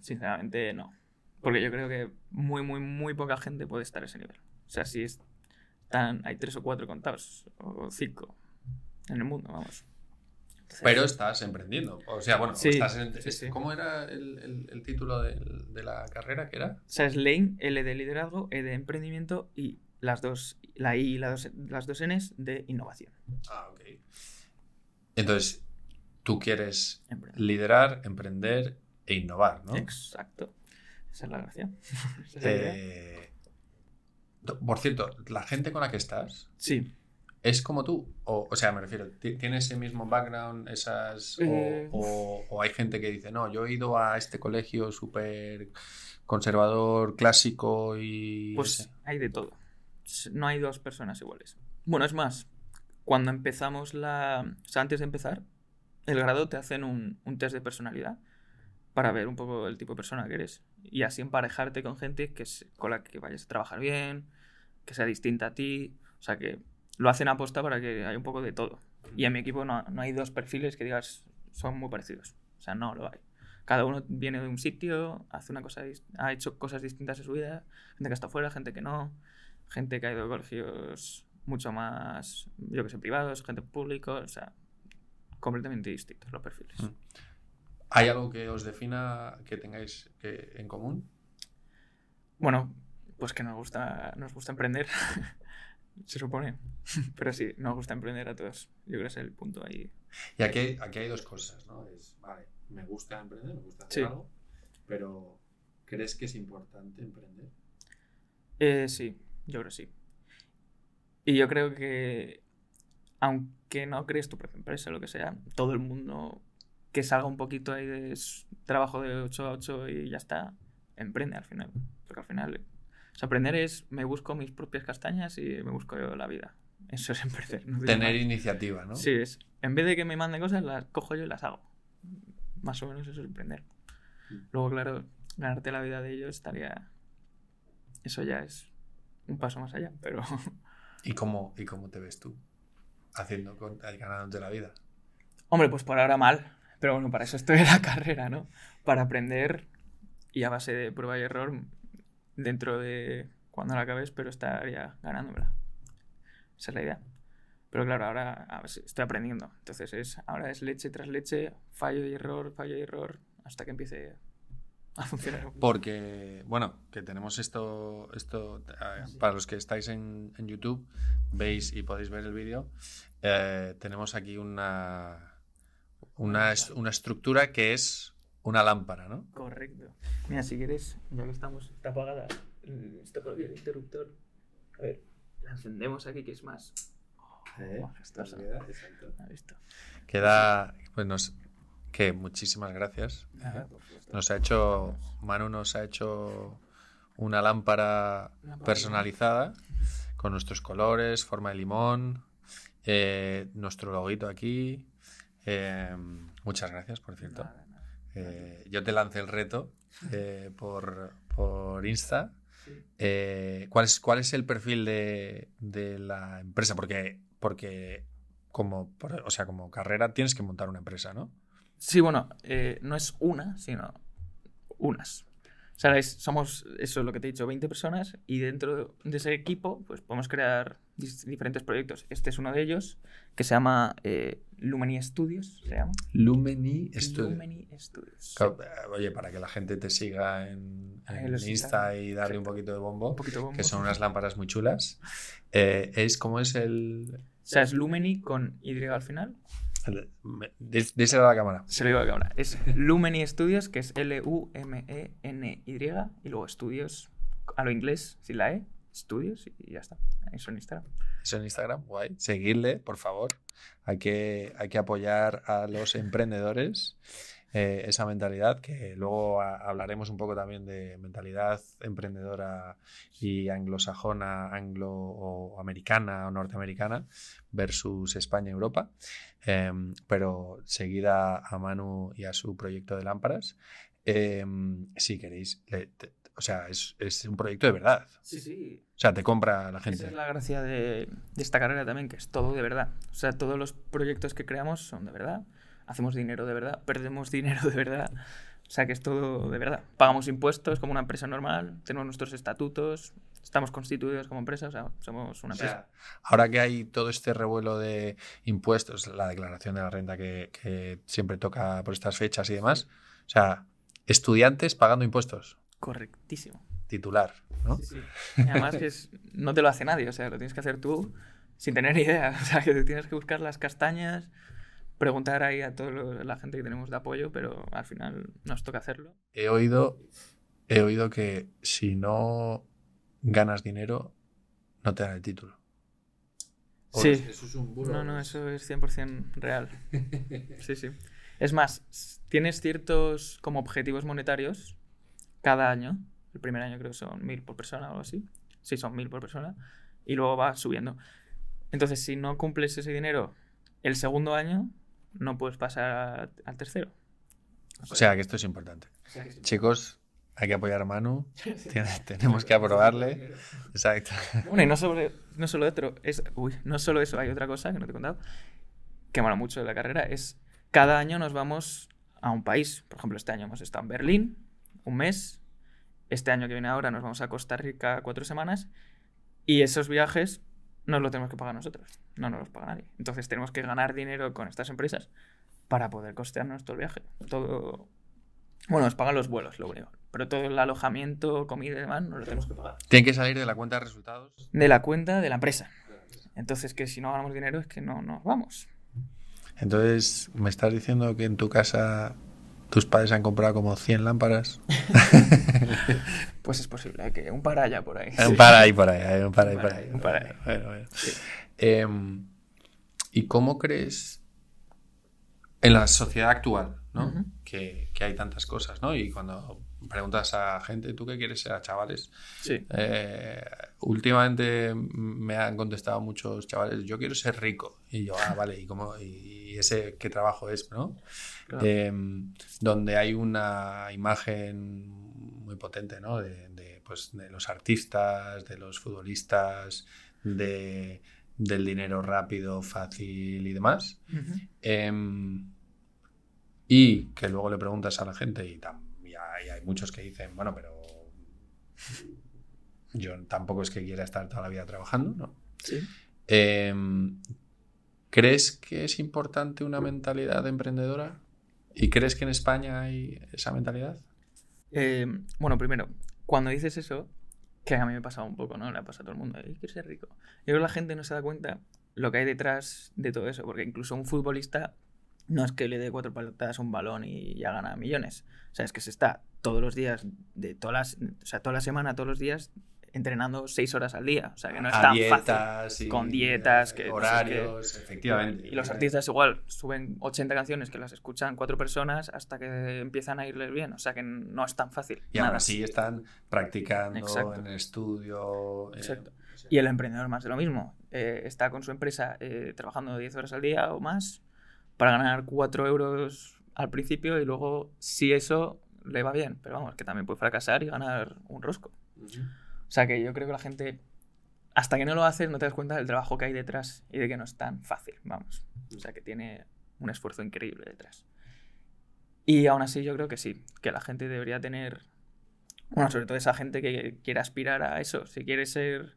Sinceramente, no. Porque yo creo que muy, muy, muy poca gente puede estar a ese nivel. O sea, si están, hay tres o cuatro contados, o cinco en el mundo, vamos. Entonces, Pero estás emprendiendo. O sea, bueno, Sí, estás en- sí, sí. ¿cómo era el, el- el título de la carrera que era? O sea, es Lane, L de liderazgo, E de emprendimiento y las dos, la I y la dos- las dos Ns de innovación. Ah, ok. Entonces, tú quieres Emprender. liderar, emprender e innovar, ¿no? Exacto. Esa es la gracia. *laughs* Esa es la idea. Eh, por cierto, la gente con la que estás, Sí. ¿Es como tú? O, o sea, me refiero, ¿ti- ¿tiene ese mismo background? Esas, o- Eh, o, o hay gente que dice, no, yo he ido a este colegio súper conservador, clásico y... Pues ese"? hay de todo. No hay dos personas iguales. Bueno, es más, cuando empezamos la... O sea, antes de empezar, el grado te hacen un, un test de personalidad para ver un poco el tipo de persona que eres. Y así emparejarte con gente que se- con la que vayas a trabajar bien, que sea distinta a ti. O sea, que lo hacen aposta para que haya un poco de todo. Y en mi equipo no, no hay dos perfiles que digas son muy parecidos. O sea, no lo hay. Cada uno viene de un sitio, hace una cosa, ha hecho cosas distintas en su vida. Gente que está fuera, gente que no. Gente que ha ido a colegios mucho más, yo que sé, privados, gente público. O sea, completamente distintos los perfiles. Mm. ¿Hay algo que os defina que tengáis que- en común? Bueno, pues que nos gusta, nos gusta emprender, *laughs* se supone. *laughs* Pero sí, nos gusta emprender a todos. Yo creo que es el punto ahí. Y aquí, aquí hay dos cosas, ¿no? Es, vale, me gusta emprender, me gusta hacer Sí. algo, pero ¿crees que es importante emprender? Eh, sí, yo creo que sí. Y yo creo que, aunque no crees tu propia empresa o lo que sea, todo el mundo que salga un poquito ahí de trabajo de 8 a 8 y ya está, emprende al final. Porque al final, o sea, aprender es, me busco mis propias castañas y me busco yo la vida. Eso es emprender. no Tener iniciativa, ¿no? Sí, es, en vez de que me manden cosas, las cojo yo y las hago. Más o menos eso es emprender. Luego, claro, ganarte la vida de ello estaría... Eso ya es un paso más allá, pero... *laughs* ¿Y cómo, ¿Y cómo te ves tú haciendo ganándote la vida? Hombre, pues por ahora mal. Pero bueno, para eso estoy en la *laughs* carrera, ¿no? Para aprender y a base de prueba y error dentro de cuando la acabes, pero estaría ganándomela. Esa es la idea. Pero claro, ahora a ver, si estoy aprendiendo. Entonces es, ahora es leche tras leche, fallo y error, fallo y error, hasta que empiece a funcionar. Porque, bueno, que tenemos esto, esto eh, para los que estáis en, en YouTube, veis y podéis ver el vídeo, eh, tenemos aquí una, una, una estructura que es una lámpara, ¿no? Correcto. Mira, si quieres, ya que estamos, está apagada, mm, está por aquí el interruptor. A ver, la encendemos aquí, que es más. Eh, majestuosa. exacto. ¿Has visto? Queda, pues nos, que muchísimas gracias. Por supuesto. Nos ha hecho, Manu nos ha hecho una lámpara Una lámpara personalizada con nuestros colores, forma de limón, eh, nuestro loguito aquí. Eh, muchas gracias, por cierto. Nada, nada. Eh, yo te lancé el reto eh, *laughs* por, por Insta. Sí. Eh, ¿cuál, es, ¿Cuál es el perfil de, de la empresa? Porque, porque como, por- o sea, como carrera tienes que montar una empresa, ¿no? Sí, bueno, no es una, sino unas. O sea, es- somos, eso es lo que te he dicho, 20 personas y dentro de ese equipo pues podemos crear diferentes proyectos. Este es uno de ellos que se llama eh, Lumeni Studios, se llama. Lumeni Studio. Lumeni Studios. Claro, eh, Oye, para que la gente te siga en, en Insta y darle un poquito de bombo, Un poquito bombo. que son unas lámparas muy chulas. Eh, es como es el. O sea, es Lumeni con Y al final. Díselo a la cámara. Se lo digo a la cámara. Es Lumeni Studios, que es L-U-M-E-N-Y, y luego Studios, a lo inglés, sin la E, Studios, y ya está. Eso en Instagram. Eso en Instagram, guay. Seguirle, por favor. Hay que, hay que apoyar a los emprendedores. eh, esa mentalidad, que luego hablaremos un poco también de mentalidad emprendedora y anglosajona, anglo o americana o norteamericana versus España y Europa. Em, pero seguida a Manu y a su proyecto de lámparas. Em, si queréis, o sea, es, es un proyecto de verdad. Sí, sí. O sea, te compra la Esa gente. es la gracia de, de esta carrera también, que es todo de verdad. O sea, todos los proyectos que creamos son de verdad. Hacemos dinero de verdad, perdemos *laughs* dinero de verdad. O sea, que es todo de verdad. Pagamos impuestos como una empresa normal, tenemos nuestros estatutos, estamos constituidos como empresa, o sea, somos una O empresa. sea, ahora que hay todo este revuelo de impuestos, la declaración de la renta que, que siempre toca por estas fechas y demás, o sea, estudiantes pagando impuestos, Correctísimo. titular, ¿no? Sí, sí. Y además que es- no te lo hace nadie, o sea, lo tienes que hacer tú sin tener idea. *laughs* O sea, que te tienes que buscar las castañas, preguntar ahí a toda la gente que tenemos de apoyo, pero al final nos toca hacerlo. He oído, he oído que si no ganas dinero, no te dan el título. O Sí. es- Eso es un bulo. No, no, eso es 100% real. *laughs* Sí, sí. Es más, tienes ciertos como objetivos monetarios cada año. El primer año creo que son mil por persona o algo así. Sí, son mil por persona. Y luego va subiendo. Entonces, si no cumples ese dinero el segundo año, no puedes pasar a- al tercero. O sea, que esto es importante. Chicos, hay que apoyar a Manu. *laughs* Tenemos que aprobarle. Exacto. Bueno, y no solo, no solo otro, es, uy, no solo eso, hay otra cosa que no te he contado, que mola mucho de la carrera, es cada año nos vamos a un país. Por ejemplo, este año hemos estado en Berlín un mes, este año que viene ahora nos vamos a Costa Rica cuatro semanas, y esos viajes nos los tenemos que pagar nosotros, no nos los paga nadie. Entonces tenemos que ganar dinero con estas empresas para poder costearnos todo el viaje. Todo... Bueno, nos pagan los vuelos, lo único. Pero todo el alojamiento, comida y demás, nos lo tenemos que pagar Tiene que salir de la cuenta de resultados. de la cuenta de la empresa. Entonces, que si no ganamos dinero es que no nos vamos. Entonces, ¿me estás diciendo que en tu casa tus padres han comprado como 100 lámparas? *laughs* *laughs* pues es posible que un para allá por ahí. Un para ahí por ahí, un para ahí por ahí. Un para ahí. Bueno, bueno. Em, ¿Y cómo crees en la sociedad actual, ¿no? Que, que hay tantas cosas, ¿no? Y cuando preguntas a gente, ¿tú qué quieres ser a chavales? Sí. Eh, últimamente me han contestado muchos chavales, yo quiero ser rico. Y yo, ah, vale, ¿y, cómo, y ese qué trabajo es? ¿no? Claro. Eh, donde hay una imagen muy potente ¿no? de, de, pues, de los artistas, de los futbolistas, de, del dinero rápido, fácil y demás. Em, y que luego le preguntas a la gente y, y hay, hay muchos que dicen, bueno, pero yo tampoco es que quiera estar toda la vida trabajando, ¿no? Sí. Em, ¿Crees que es importante una mentalidad emprendedora? ¿Y crees que en España hay esa mentalidad? Eh, bueno, primero, cuando dices eso, que a mí me ha pasado un poco, ¿no? Le ha pasado a todo el mundo, "Ay, quiero ser rico. Yo creo que la gente no se da cuenta lo que hay detrás de todo eso, porque incluso un futbolista no es que le dé cuatro patadas a un balón y ya gana millones. O sea, es que se está todos los días, de todas las, o sea, toda la semana, todos los días, entrenando seis horas al día. O sea, que no es A tan dietas fácil. y, Con dietas, eh, que- horarios, efectivamente. Y los artistas igual suben 80 canciones que las escuchan cuatro personas hasta que empiezan a irles bien. O sea que no es tan fácil. Y aún así están practicando Exacto. en el estudio. eh, Exacto. Y el emprendedor más de lo mismo. Eh, está con su empresa eh, trabajando 10 horas al día o más para ganar 4 euros al principio y luego, si eso le va bien, pero vamos, que también puede fracasar y ganar un rosco. O sea que yo creo que la gente, hasta que no lo haces, no te das cuenta del trabajo que hay detrás y de que no es tan fácil, vamos. O sea que tiene un esfuerzo increíble detrás. Y aún así yo creo que sí, que la gente debería tener, bueno, sobre todo esa gente que quiere aspirar a eso. Si quieres ser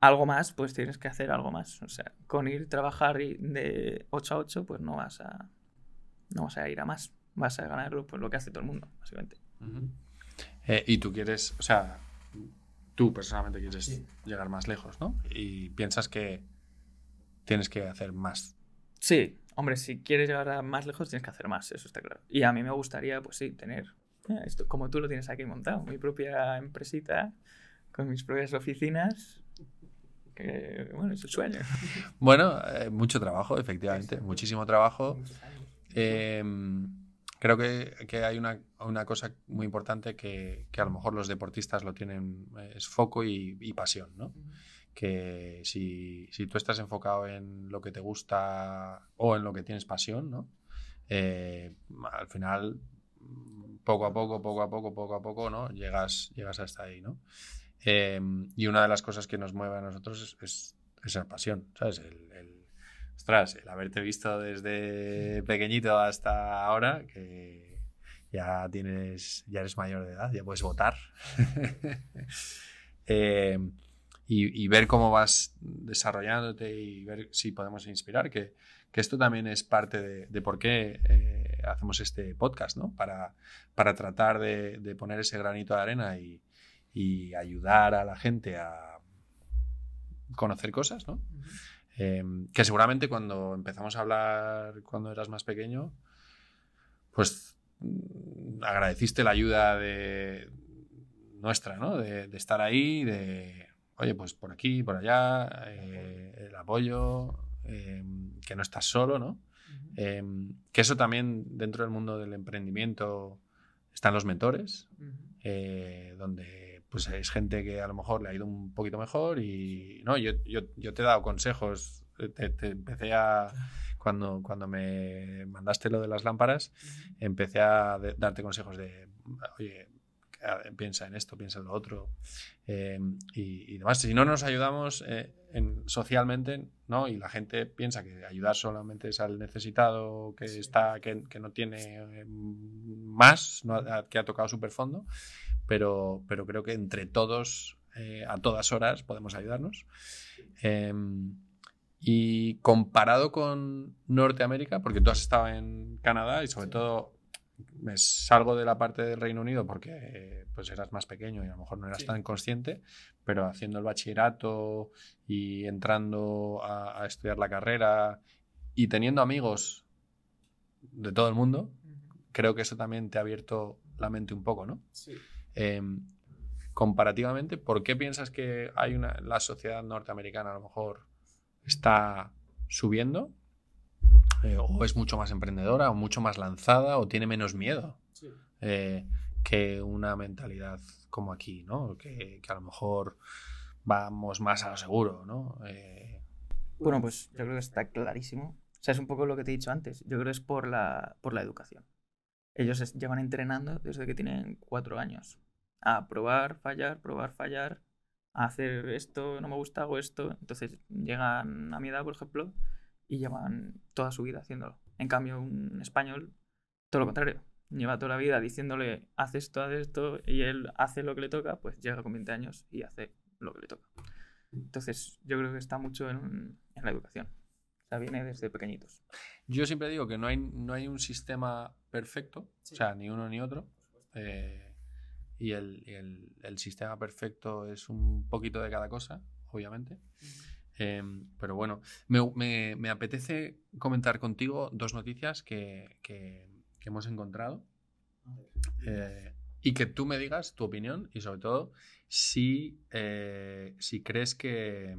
algo más, pues tienes que hacer algo más. O sea, con ir a trabajar de 8 a 8, pues no vas a, no vas a ir a más. Vas a ganarlo pues lo que hace todo el mundo, básicamente. Eh, y tú quieres, o sea, tú personalmente quieres Sí. llegar más lejos, ¿no? Y piensas que tienes que hacer más. Sí, hombre, si quieres llegar a más lejos tienes que hacer más, eso está claro. Y a mí me gustaría, pues sí, tener eh, esto como tú lo tienes aquí montado, mi propia empresita con mis propias oficinas. Que, bueno, es el sueño. Bueno, eh, mucho trabajo, efectivamente, muchísimo trabajo. Eh, creo que, que hay una, una cosa muy importante que, que a lo mejor los deportistas lo tienen, eh, es foco y, y pasión, ¿no? Que si, si tú estás enfocado en lo que te gusta o en lo que tienes pasión, ¿no? Eh, al final, poco a poco, poco a poco, poco a poco, ¿no? Llegas, llegas hasta ahí, ¿no? Eh, y una de las cosas que nos mueve a nosotros es, es esa pasión, ¿sabes? El, el- ostras, el haberte visto desde pequeñito hasta ahora, que ya tienes, ya eres mayor de edad, ya puedes votar. *laughs* Eh, y, ver cómo vas desarrollándote y ver si podemos inspirar, que, que esto también es parte de, por qué eh, hacemos este podcast, ¿no? Para, para tratar de, poner ese granito de arena y ayudar a la gente a conocer cosas, ¿no? Eh, que seguramente cuando empezamos a hablar cuando eras más pequeño, pues mm, agradeciste la ayuda de nuestra, ¿no? De, de estar ahí, de, oye, pues por aquí, por allá, eh, el apoyo, eh, que no estás solo, ¿no? Eh, que eso también dentro del mundo del emprendimiento están los mentores, eh, donde pues es gente que a lo mejor le ha ido un poquito mejor y no, yo, yo, yo te he dado consejos, te, te empecé a, cuando, cuando me mandaste lo de las lámparas, empecé a de- darte consejos de, oye, piensa en esto, piensa en lo otro eh, y, y demás. Si no nos ayudamos eh, en- socialmente, ¿no? Y la gente piensa que ayudar solamente es al necesitado que está, que, que no tiene eh, más, no que ha tocado súper fondo, pero, pero creo que entre todos, eh, a todas horas, podemos ayudarnos. Eh, y comparado con Norteamérica, porque tú has estado en Canadá y sobre todo me salgo de la parte del Reino Unido porque pues eras más pequeño y a lo mejor no eras Sí. tan consciente, pero haciendo el bachillerato y entrando a, a estudiar la carrera y teniendo amigos de todo el mundo, creo que eso también te ha abierto la mente un poco, ¿no? Sí. Em, comparativamente, ¿por qué piensas que hay una, la sociedad norteamericana a lo mejor está subiendo? Eh, o es mucho más emprendedora, o mucho más lanzada, o tiene menos miedo eh, que una mentalidad como aquí, ¿no? Que, que, a lo mejor vamos más a lo seguro, ¿no? Eh, bueno, pues yo creo que está clarísimo. O sea, es un poco lo que te he dicho antes. Yo creo que es por la, por la educación. Ellos llevan entrenando desde que tienen cuatro años a probar, fallar, probar, fallar, a hacer esto, no me gusta, hago esto. Entonces llegan a mi edad, por ejemplo, y llevan toda su vida haciéndolo. En cambio, un español, todo lo contrario. Lleva toda la vida diciéndole, haz esto, haz esto, y él hace lo que le toca, pues llega con 20 años y hace lo que le toca. Entonces, yo creo que está mucho en, la educación. Sea, viene desde pequeñitos. Yo siempre digo que no hay, no hay un sistema perfecto, o sea, ni uno ni otro. Eh, y el, el, sistema perfecto es un poquito de cada cosa, obviamente. Em, pero bueno, me, me, apetece comentar contigo dos noticias que, que, hemos encontrado eh, y que tú me digas tu opinión y sobre todo si, eh, si crees que,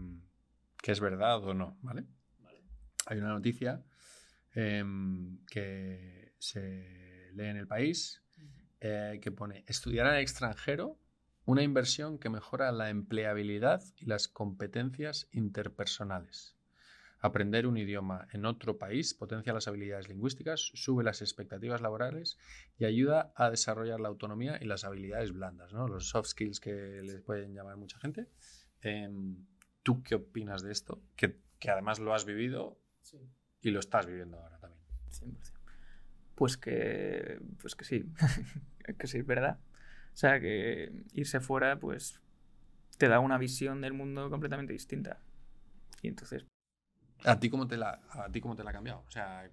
que, es verdad o no, ¿vale? Hay una noticia em, que se lee en el país eh, que pone estudiar en el extranjero, una inversión que mejora la empleabilidad y las competencias interpersonales. Aprender un idioma en otro país potencia las habilidades lingüísticas, sube las expectativas laborales y ayuda a desarrollar la autonomía y las habilidades blandas, ¿no? los soft skills que les pueden llamar mucha gente. Em, ¿Tú qué opinas de esto? Que, además lo has vivido y lo estás viviendo ahora también. 100%. Pues que, pues que sí, *laughs* que sí, es verdad. O sea, que irse fuera, pues, te da una visión del mundo completamente distinta. Y entonces... ¿A ti cómo te la, a ti cómo te la ha cambiado? O sea,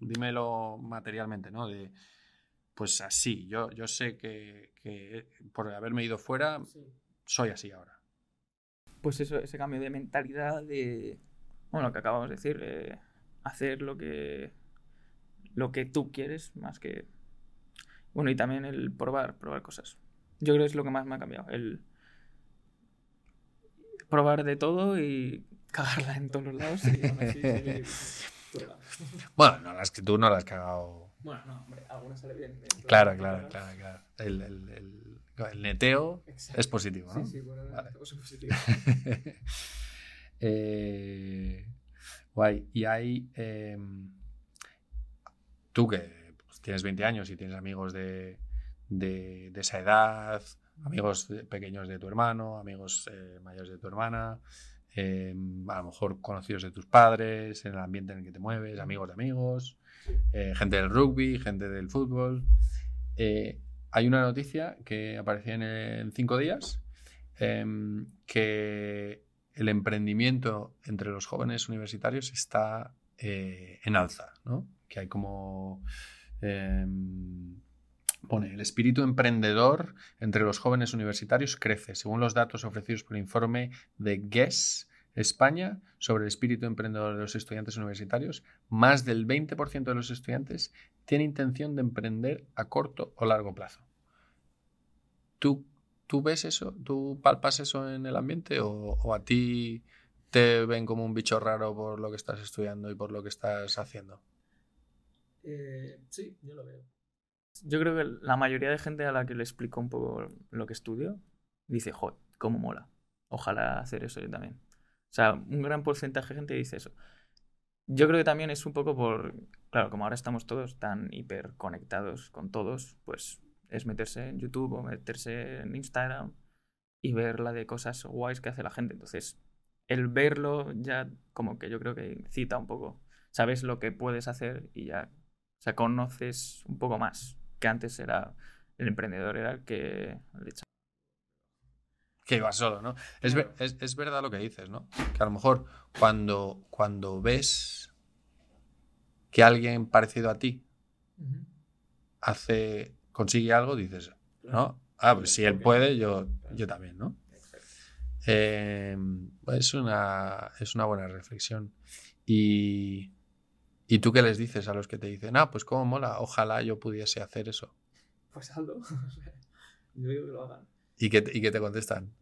dímelo materialmente, ¿no? De, pues así, yo, yo sé que, que por haberme ido fuera, soy así ahora. Pues eso, ese cambio de mentalidad, de, bueno, lo que acabamos de decir, eh, hacer lo que lo que tú quieres más que... Bueno, y también el probar, probar cosas. Yo creo que es lo que más me ha cambiado. El probar de todo y *laughs* cagarla en todos los lados. *laughs* bueno, no, las que tú no las has cagado. Bueno, no, hombre, algunas sale bien. Claro, claro, claro, claro. El, el, el, el neteo es positivo, ¿no? Sí, sí, bueno, vale. es positivo. *laughs* eh, guay. Y hay... Eh, tú que pues, tienes 20 años y tienes amigos de, de, esa edad, amigos pequeños de tu hermano, amigos eh, mayores de tu hermana, em, a lo mejor conocidos de tus padres, en el ambiente en el que te mueves, amigos de amigos, eh, gente del rugby, gente del fútbol. Hay una noticia que aparecía en, cinco días em, que el emprendimiento entre los jóvenes universitarios está en alza, ¿no? que hay como... Em, pone, el espíritu emprendedor entre los jóvenes universitarios crece, según los datos ofrecidos por el informe de GES España sobre el espíritu emprendedor de los estudiantes universitarios, más del 20% de los estudiantes tiene intención de emprender a corto o largo plazo. ¿Tú, tú ves eso? ¿Tú palpas eso en el ambiente o, a ti te ven como un bicho raro por lo que estás estudiando y por lo que estás haciendo? Eh, sí, yo lo veo. Yo creo que la mayoría de gente a la que le explico un poco lo que estudio dice, joder, cómo mola. Ojalá hacer eso yo también. O sea, un gran porcentaje de gente dice eso. Yo creo que también es un poco por, claro, como ahora estamos todos tan hiper conectados con todos, pues es meterse en YouTube o meterse en Instagram y ver la de cosas guays que hace la gente. Entonces, el verlo ya como que yo creo que cita un poco. Sabes lo que puedes hacer y ya o sea, conoces un poco más, que antes era el emprendedor, era el que Que iba solo, ¿no? Es, es, verdad lo que dices, ¿no? Que a lo mejor cuando, cuando ves que alguien parecido a ti hace, consigue algo, dices, ¿no? Ah, pues si él puede, yo, yo también, ¿no? Eh, es, una, es una buena reflexión. Y, ¿Y tú qué les dices a los que te dicen, ah, pues cómo mola, ojalá yo pudiese hacer eso? Pues algo. *laughs* Yo digo que lo hagan. ¿Y qué, te- y qué te contestan?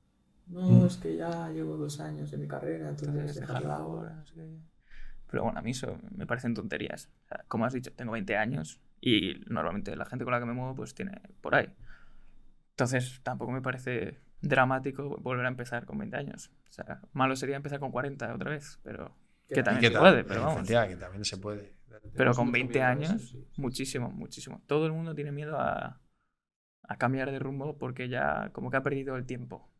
No, es que ya llevo dos años en mi carrera, entonces dejarla ahora. no sé qué. Pero bueno, a mí eso me parecen tonterías. O sea, como has dicho, tengo 20 años y normalmente la gente con la que me muevo pues tiene por ahí. Entonces tampoco me parece dramático volver a empezar con 20 años. O sea, malo sería empezar con 40 otra vez, pero que ¿Y también se puede, pero vamos. Que también se puede. Pero con mucho 20 miedo a eso, años, muchísimo, muchísimo. Todo el mundo tiene miedo a, a cambiar de rumbo porque ya como que ha perdido el tiempo.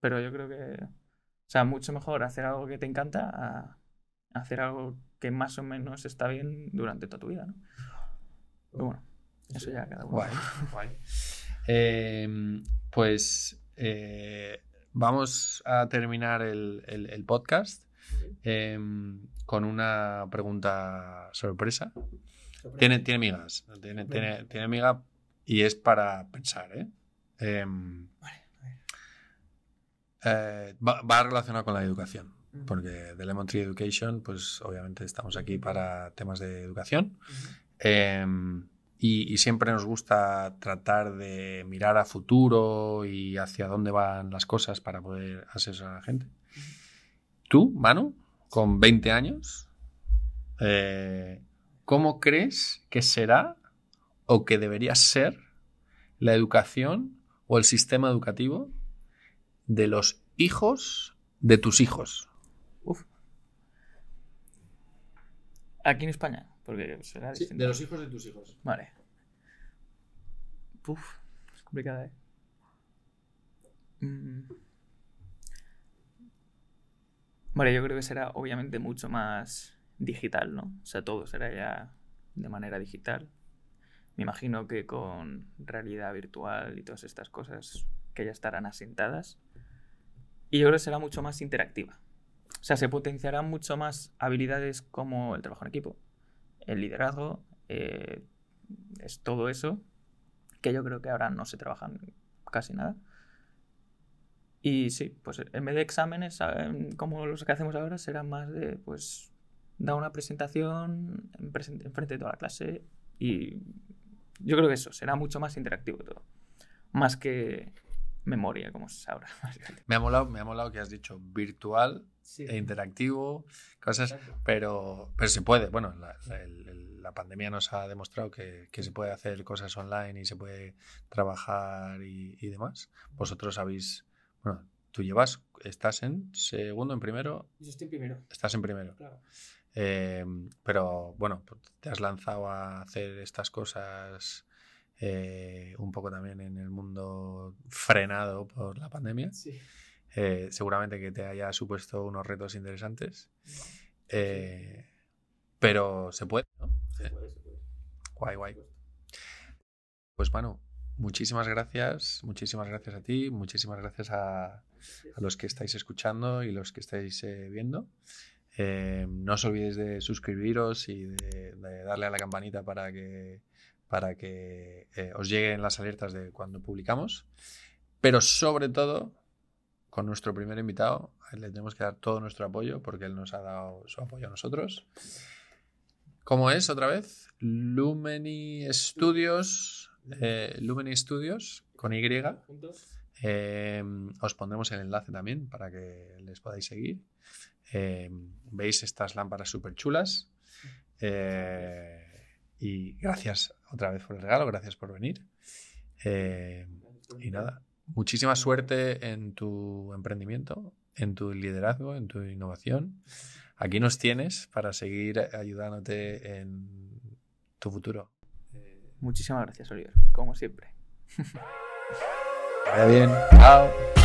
Pero yo creo que, o sea, mucho mejor hacer algo que te encanta a hacer algo que más o menos está bien durante toda tu vida, ¿no? Pero bueno, eso ya cada uno. Guay, *laughs* guay. Eh, pues eh, vamos a terminar el, el- el podcast eh, con una pregunta sorpresa. Tiene, tiene migas, tiene, tiene, tiene miga y es para pensar, ¿eh? Em, eh, va, va relacionado con la educación, porque de Lemon Tree Education, pues obviamente estamos aquí para temas de educación. Em, y, siempre nos gusta tratar de mirar a futuro y hacia dónde van las cosas para poder asesorar a la gente. Tú, Manu, con 20 años, eh, ¿cómo crees que será o que debería ser la educación o el sistema educativo de los hijos de tus hijos? Uf. Aquí en España, porque será Sí, de los hijos de tus hijos. Vale. Uf, es complicada, ¿eh? Mm. Vale, yo creo que será obviamente mucho más digital, ¿no? O sea, todo será ya de manera digital. Me imagino que con realidad virtual y todas estas cosas que ya estarán asentadas. Y yo creo que será mucho más interactiva. O sea, se potenciarán mucho más habilidades como el trabajo en equipo, el liderazgo, eh, es todo eso que yo creo que ahora no se trabajan casi nada. Y sí, pues en vez de exámenes como los que hacemos ahora, será más de, pues, da una presentación en, frente de toda la clase y yo creo que eso, será mucho más interactivo todo. Más que memoria, como ahora. *laughs* básicamente. Me ha molado, me ha molado que has dicho virtual Sí. e interactivo, cosas, pero, pero se puede. Bueno, la, pandemia nos ha demostrado que, que se puede hacer cosas online y se puede trabajar y, y demás. Vosotros habéis, bueno, tú llevas, estás en segundo, en primero, Yo estoy primero, estás en primero. claro. Eh, pero bueno, pues te has lanzado a hacer estas cosas eh, un poco también en el mundo frenado por la pandemia. Sí. Eh, seguramente que te haya supuesto unos retos interesantes. Eh, pero se puede, ¿no? Se puede, se puede. Guay, guay. Pues Manu, muchísimas gracias, muchísimas gracias a ti, muchísimas gracias a, a los que estáis escuchando y los que estáis eh, viendo. Eh, no os olvidéis de suscribiros y de, de darle a la campanita para que, para que eh, os lleguen las alertas de cuando publicamos. Pero sobre todo, con nuestro primer invitado, le tenemos que dar todo nuestro apoyo porque él nos ha dado su apoyo a nosotros. ¿Cómo es otra vez? Lumeni Studios. eh, Lumeni Studios con Y. Eh, os pondremos el enlace también para que les podáis seguir. Eh, Veis estas lámparas súper chulas. Eh, y gracias otra vez por el regalo, gracias por venir. Eh, y nada, muchísima suerte en tu emprendimiento, en tu liderazgo, en tu innovación. Aquí nos tienes para seguir ayudándote en tu futuro. Muchísimas gracias, Oliver, como siempre. Vaya bien. Chao.